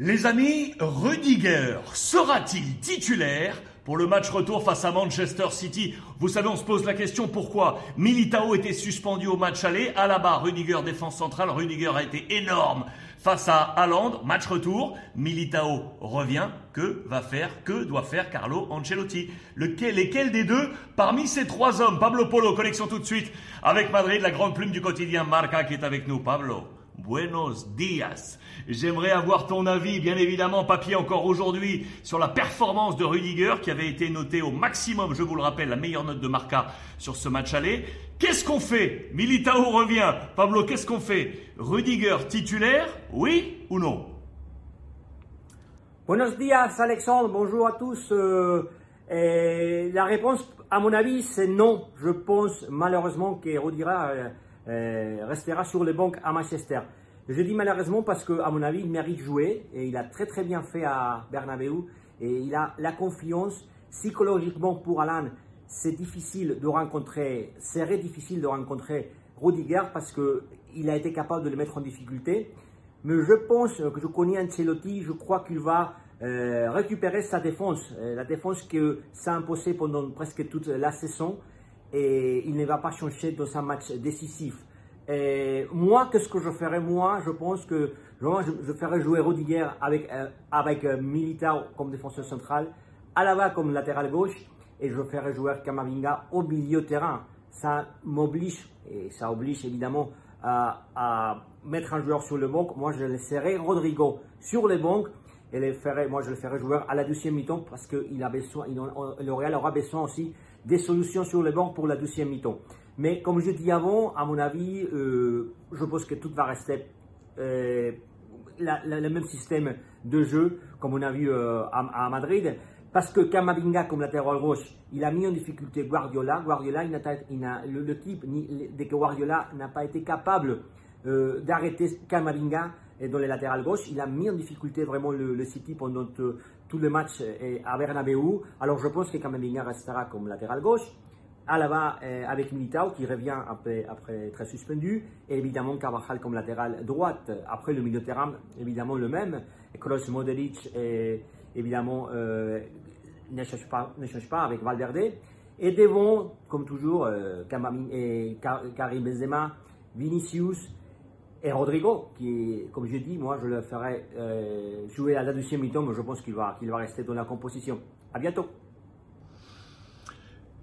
Les amis, Rudiger sera-t-il titulaire pour le match retour face à Manchester City? Vous savez, on se pose la question pourquoi Militao était suspendu au match aller? À la barre, Rudiger défense centrale. Rudiger a été énorme face à Haaland. Match retour. Militao revient. Que va faire, que doit faire Carlo Ancelotti? Lequel, Lesquels des deux Parmi ces trois hommes, Pablo Polo, connexion tout de suite avec Madrid, la grande plume du quotidien Marca qui est avec nous. Pablo. Buenos días. J'aimerais avoir ton avis, bien évidemment, papier encore aujourd'hui, sur la performance de Rudiger, qui avait été noté au maximum, je vous le rappelle, la meilleure note de Marca sur ce match aller. Qu'est-ce qu'on fait? Militao revient. Pablo, qu'est-ce qu'on fait? Rudiger titulaire, oui ou non? Buenos días, Alexandre. Bonjour à tous. Euh, la réponse, à mon avis, c'est non. Je pense malheureusement que Rudiger euh, restera sur les bancs à Manchester. Je dis malheureusement parce qu'à mon avis, il mérite jouer et il a très très bien fait à Bernabeu et il a la confiance. Psychologiquement pour Alan, c'est difficile de rencontrer, serait difficile de rencontrer Rudiger parce qu'il a été capable de le mettre en difficulté. Mais je pense que je connais Ancelotti, je crois qu'il va euh, récupérer sa défense, euh, la défense que ça a imposé pendant presque toute la saison et il ne va pas changer dans un match décisif. Moi, qu'est-ce que je ferais Moi, je pense que je, ferais jouer Rudiger avec, euh, avec euh, Militao comme défenseur central, Alaba comme latéral gauche, et je ferais jouer Kamavinga au milieu terrain. Ça m'oblige, et ça oblige évidemment à, à, mettre un joueur sur le banc. Moi, je laisserais Rodrigo sur les bancs et les ferais, moi, je le ferais jouer à la deuxième mi-temps parce que il a besoin, le Real aura besoin aussi des solutions sur le banc pour la deuxième mi-temps. Mais comme je dis avant, à mon avis, euh, je pense que tout va rester euh, le même système de jeu comme on a vu euh, à, Madrid. Parce que Kamavinga, comme latéral gauche, il a mis en difficulté Guardiola. Guardiola, il le, type, dès que Guardiola n'a pas été capable d'arrêter Kamavinga dans les latérales gauche, il a mis en difficulté vraiment le, City pendant tout le match à Bernabeu. Alors je pense que Kamavinga restera comme latéral gauche. Alaba euh, avec Militao qui revient après, après très suspendu, et évidemment Carvajal comme latéral droite. Après le milieu de terrain, évidemment le même. Kroos, Modric, et évidemment euh, ne, change pas, ne change pas avec Valverde. Et devant, comme toujours, euh, et Karim Benzema, Vinicius et Rodrigo, qui, comme je dis, moi je le ferai euh, jouer à la deuxième mi-temps, mais je pense qu'il va, va rester dans la composition. À bientôt.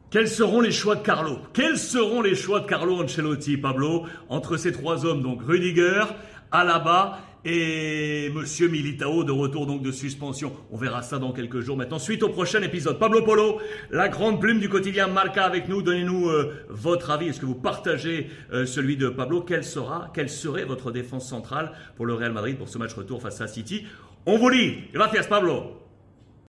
Quels seront les choix de Carlo? Quels seront les choix de Carlo Ancelotti, Pablo, entre ces trois hommes, donc Rudiger, Alaba et Monsieur Militao de retour donc de suspension. On verra ça dans quelques jours. Maintenant, suite au prochain épisode. Pablo Polo, la grande plume du quotidien Marca avec nous. Donnez-nous euh, votre avis. Est-ce que vous partagez euh, celui de Pablo? Quelle sera, quelle serait votre défense centrale pour le Real Madrid pour ce match retour face à City? On vous lit. Gracias Pablo.